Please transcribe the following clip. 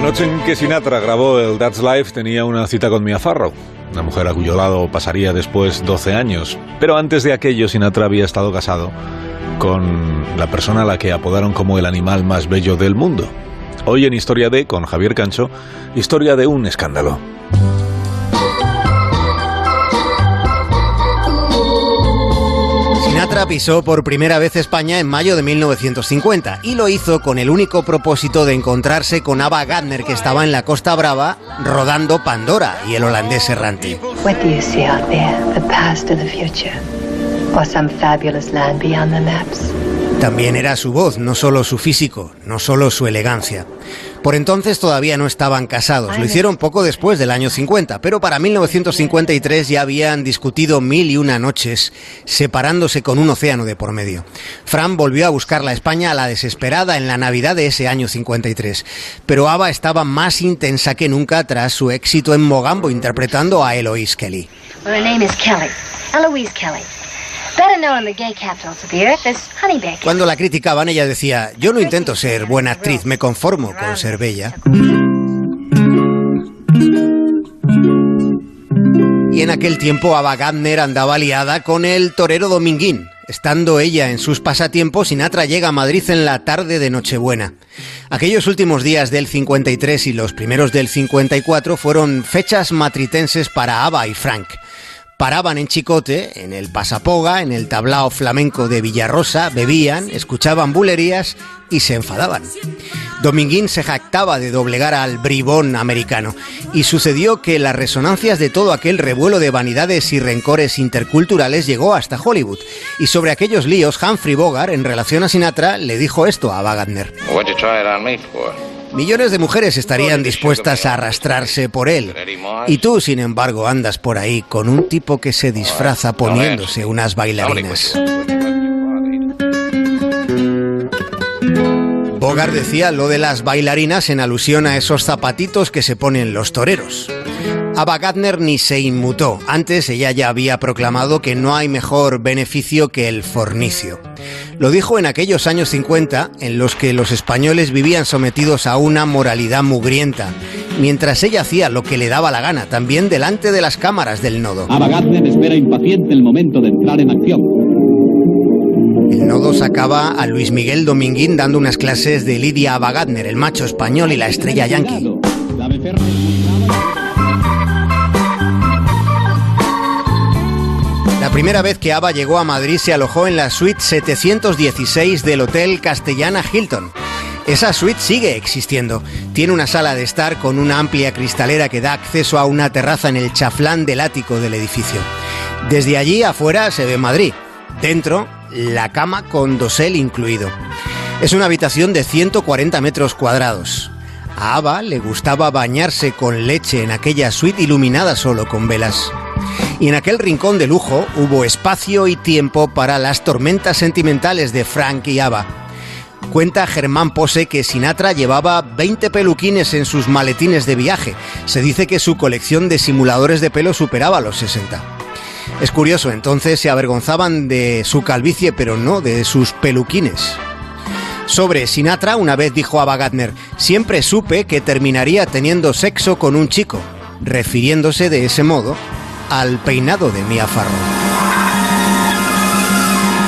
noche en que Sinatra grabó el That's Life tenía una cita con Mia Farrow, una mujer a cuyo lado pasaría después 12 años. Pero antes de aquello Sinatra había estado casado con la persona a la que apodaron como el animal más bello del mundo. Hoy en Historia de, con Javier Cancho, historia de un escándalo. Sinatra por primera vez España en mayo de 1950 y lo hizo con el único propósito de encontrarse con Ava Gardner que estaba en la Costa Brava rodando Pandora y el holandés errante. También era su voz, no solo su físico, no solo su elegancia. Por entonces todavía no estaban casados, lo hicieron poco después del año 50, pero para 1953 ya habían discutido mil y una noches, separándose con un océano de por medio. Fran volvió a buscar la España a la desesperada en la Navidad de ese año 53, pero Ava estaba más intensa que nunca tras su éxito en Mogambo interpretando a Eloise Kelly. Well, her name is Kelly. Eloise Kelly. Cuando la criticaban ella decía, yo no intento ser buena actriz, me conformo con ser bella. Y en aquel tiempo Ava Gardner andaba liada con el torero Dominguín. Estando ella en sus pasatiempos, Sinatra llega a Madrid en la tarde de Nochebuena. Aquellos últimos días del 53 y los primeros del 54 fueron fechas matritenses para Ava y Frank. Paraban en Chicote, en el Pasapoga, en el tablao flamenco de Villarrosa, bebían, escuchaban bulerías y se enfadaban. Dominguín se jactaba de doblegar al bribón americano y sucedió que las resonancias de todo aquel revuelo de vanidades y rencores interculturales llegó hasta Hollywood y sobre aquellos líos Humphrey Bogart en relación a Sinatra le dijo esto a Wagner. Millones de mujeres estarían dispuestas a arrastrarse por él. Y tú, sin embargo, andas por ahí con un tipo que se disfraza poniéndose unas bailarinas. Bogart decía lo de las bailarinas en alusión a esos zapatitos que se ponen los toreros. Ava Gardner ni se inmutó. Antes ella ya había proclamado que no hay mejor beneficio que el fornicio. Lo dijo en aquellos años 50 en los que los españoles vivían sometidos a una moralidad mugrienta, mientras ella hacía lo que le daba la gana, también delante de las cámaras del nodo. Ava Gardner espera impaciente el momento de entrar en acción. El nodo sacaba a Luis Miguel Dominguín dando unas clases de Lidia Ava Gardner, el macho español y la estrella yankee. La primera vez que Ava llegó a Madrid se alojó en la suite 716 del Hotel Castellana Hilton. Esa suite sigue existiendo. Tiene una sala de estar con una amplia cristalera que da acceso a una terraza en el chaflán del ático del edificio. Desde allí afuera se ve Madrid. Dentro, la cama con dosel incluido. Es una habitación de 140 metros cuadrados. A Ava le gustaba bañarse con leche en aquella suite iluminada solo con velas. Y en aquel rincón de lujo hubo espacio y tiempo para las tormentas sentimentales de Frank y Ava. Cuenta Germán Pose que Sinatra llevaba 20 peluquines en sus maletines de viaje. Se dice que su colección de simuladores de pelo superaba los 60. Es curioso, entonces se avergonzaban de su calvicie, pero no de sus peluquines. Sobre Sinatra, una vez dijo a Gardner, siempre supe que terminaría teniendo sexo con un chico, refiriéndose de ese modo al peinado de Mia Farrow.